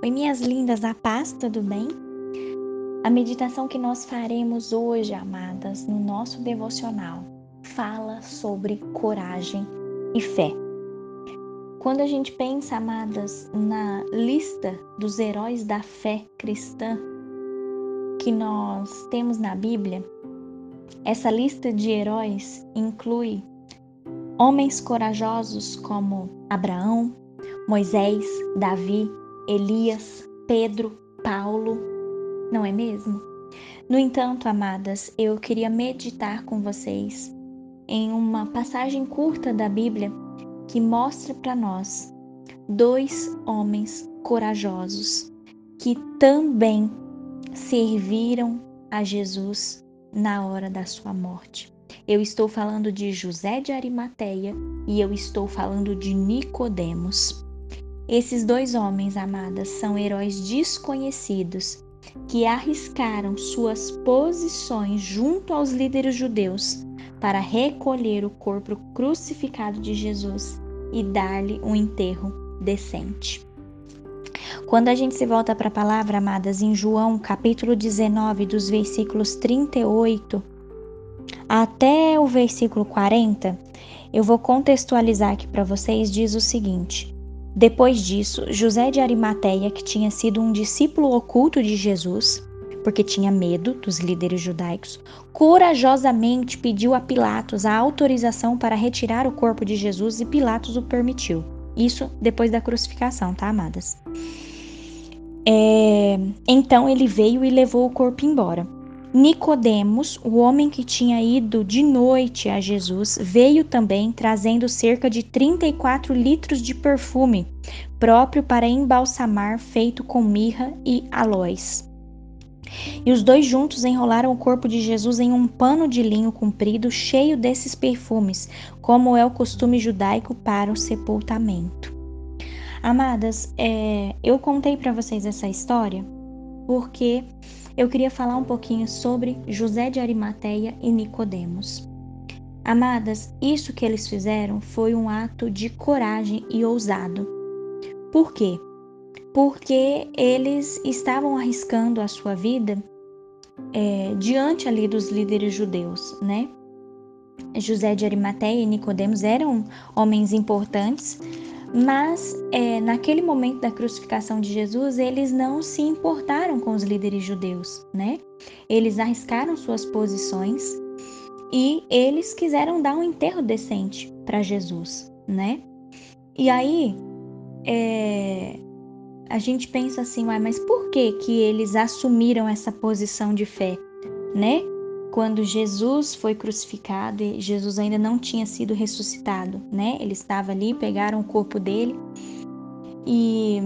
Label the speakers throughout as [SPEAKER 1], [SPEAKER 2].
[SPEAKER 1] Oi, minhas lindas, a paz, tudo bem? A meditação que nós faremos hoje, amadas, no nosso devocional, fala sobre coragem e fé. Quando a gente pensa, amadas, na lista dos heróis da fé cristã que nós temos na Bíblia, essa lista de heróis inclui homens corajosos como Abraão, Moisés, Davi, Elias, Pedro, Paulo, não é mesmo? No entanto, amadas, eu queria meditar com vocês em uma passagem curta da Bíblia que mostra para nós dois homens corajosos que também serviram a Jesus na hora da sua morte. Eu estou falando de José de Arimateia e eu estou falando de Nicodemos. Esses dois homens, amadas, são heróis desconhecidos que arriscaram suas posições junto aos líderes judeus para recolher o corpo crucificado de Jesus e dar-lhe um enterro decente. Quando a gente se volta para a palavra, amadas, em João, capítulo 19, dos versículos 38 até o versículo 40, eu vou contextualizar aqui para vocês, diz o seguinte: depois disso, José de Arimateia, que tinha sido um discípulo oculto de Jesus, porque tinha medo dos líderes judaicos, corajosamente pediu a Pilatos a autorização para retirar o corpo de Jesus e Pilatos o permitiu. Isso depois da crucificação, tá, amadas? É... Então ele veio e levou o corpo embora. Nicodemos, o homem que tinha ido de noite a Jesus, veio também trazendo cerca de 34 litros de perfume, próprio para embalsamar, feito com mirra e aloés. E os dois juntos enrolaram o corpo de Jesus em um pano de linho comprido cheio desses perfumes, como é o costume judaico para o sepultamento. Amadas, é, eu contei para vocês essa história porque eu queria falar um pouquinho sobre José de Arimateia e Nicodemos. Amadas, isso que eles fizeram foi um ato de coragem e ousado. Por quê? Porque eles estavam arriscando a sua vida é, diante ali dos líderes judeus, né? José de Arimateia e Nicodemos eram homens importantes, mas é, naquele momento da crucificação de Jesus, eles não se importaram com os líderes judeus, né? Eles arriscaram suas posições e eles quiseram dar um enterro decente para Jesus, né? E aí é, a gente pensa assim, mas por que que eles assumiram essa posição de fé, né? Quando Jesus foi crucificado e Jesus ainda não tinha sido ressuscitado, né? Ele estava ali, pegaram o corpo dele. E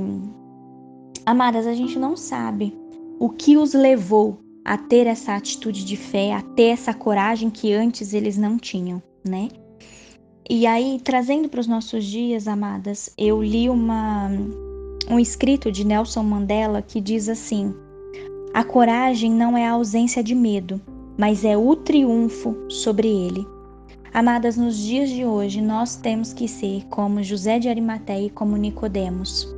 [SPEAKER 1] amadas, a gente não sabe o que os levou a ter essa atitude de fé, a ter essa coragem que antes eles não tinham, né? E aí, trazendo para os nossos dias, amadas, eu li uma um escrito de Nelson Mandela que diz assim: A coragem não é a ausência de medo, mas é o triunfo sobre ele. Amadas, nos dias de hoje nós temos que ser como José de Arimateia e como Nicodemos.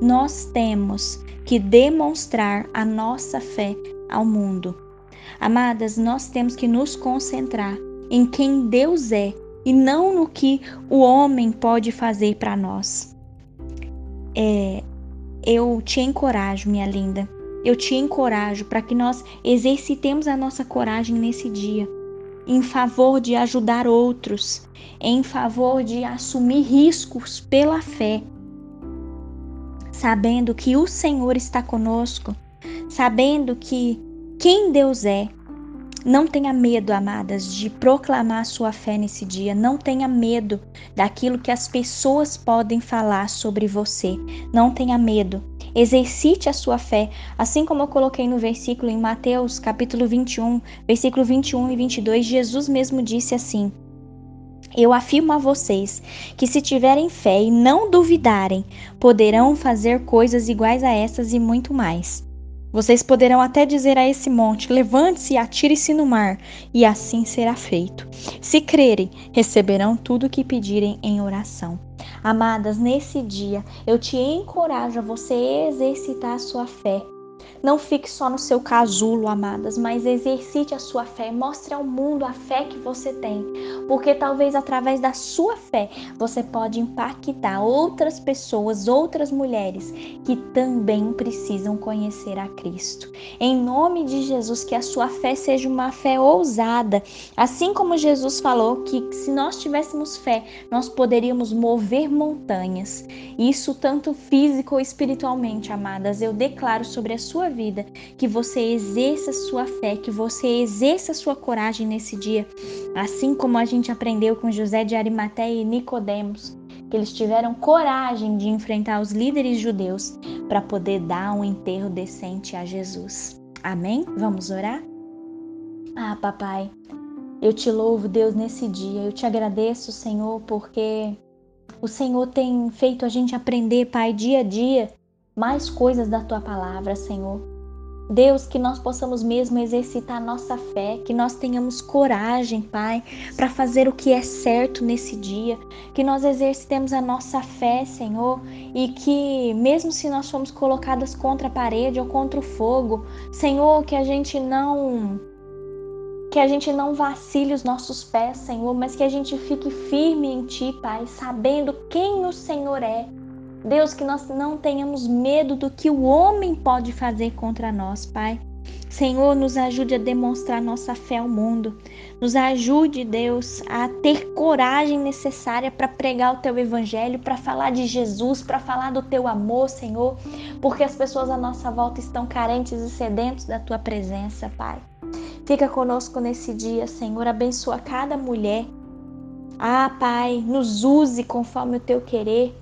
[SPEAKER 1] Nós temos que demonstrar a nossa fé ao mundo. Amadas, nós temos que nos concentrar em quem Deus é e não no que o homem pode fazer para nós. É, eu te encorajo, minha linda, eu te encorajo para que nós exercitemos a nossa coragem nesse dia, em favor de ajudar outros, em favor de assumir riscos pela fé, sabendo que o Senhor está conosco, sabendo que quem Deus é. Não tenha medo, amadas, de proclamar sua fé nesse dia. Não tenha medo daquilo que as pessoas podem falar sobre você. Não tenha medo Exercite a sua fé, assim como eu coloquei no versículo em Mateus, capítulo 21, versículo 21 e 22, Jesus mesmo disse assim: eu afirmo a vocês que, se tiverem fé e não duvidarem, poderão fazer coisas iguais a essas e muito mais. Vocês poderão até dizer a esse monte: levante-se e atire-se no mar, e assim será feito. Se crerem, receberão tudo o que pedirem em oração. Amadas, nesse dia eu te encorajo a você exercitar a sua fé não fique só no seu casulo, amadas, mas exercite a sua fé, mostre ao mundo a fé que você tem, porque talvez através da sua fé você pode impactar outras pessoas, outras mulheres que também precisam conhecer a Cristo. Em nome de Jesus, que a sua fé seja uma fé ousada, assim como Jesus falou que se nós tivéssemos fé, nós poderíamos mover montanhas. Isso tanto físico ou espiritualmente, amadas. Eu declaro sobre a vida, que você exerça sua fé, que você exerça sua coragem nesse dia, assim como a gente aprendeu com José de Arimateia e Nicodemos, que eles tiveram coragem de enfrentar os líderes judeus para poder dar um enterro decente a Jesus. Amém? Vamos orar? Ah, papai, eu te louvo, Deus, nesse dia. Eu te agradeço, Senhor, porque o Senhor tem feito a gente aprender, Pai, dia a dia, mais coisas da tua palavra, Senhor. Deus, que nós possamos mesmo exercitar nossa fé, que nós tenhamos coragem, Pai, para fazer o que é certo nesse dia, que nós exercitemos a nossa fé, Senhor, e que mesmo se nós formos colocadas contra a parede ou contra o fogo, Senhor, que a gente não que a gente não vacile os nossos pés, Senhor, mas que a gente fique firme em Ti, Pai, sabendo quem o Senhor é Deus, que nós não tenhamos medo do que o homem pode fazer contra nós, Pai. Senhor, nos ajude a demonstrar nossa fé ao mundo. Nos ajude, Deus, a ter coragem necessária para pregar o teu evangelho, para falar de Jesus, para falar do teu amor, Senhor, porque as pessoas à nossa volta estão carentes e sedentos da tua presença, Pai. Fica conosco nesse dia, Senhor. Abençoa cada mulher. Ah, Pai, nos use conforme o teu querer.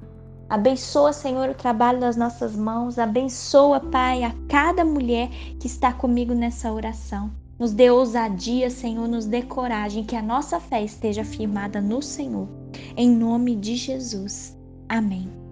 [SPEAKER 1] Abençoa, Senhor, o trabalho das nossas mãos. Abençoa, Pai, a cada mulher que está comigo nessa oração. Nos dê ousadia, Senhor, nos dê coragem, que a nossa fé esteja firmada no Senhor. Em nome de Jesus. Amém.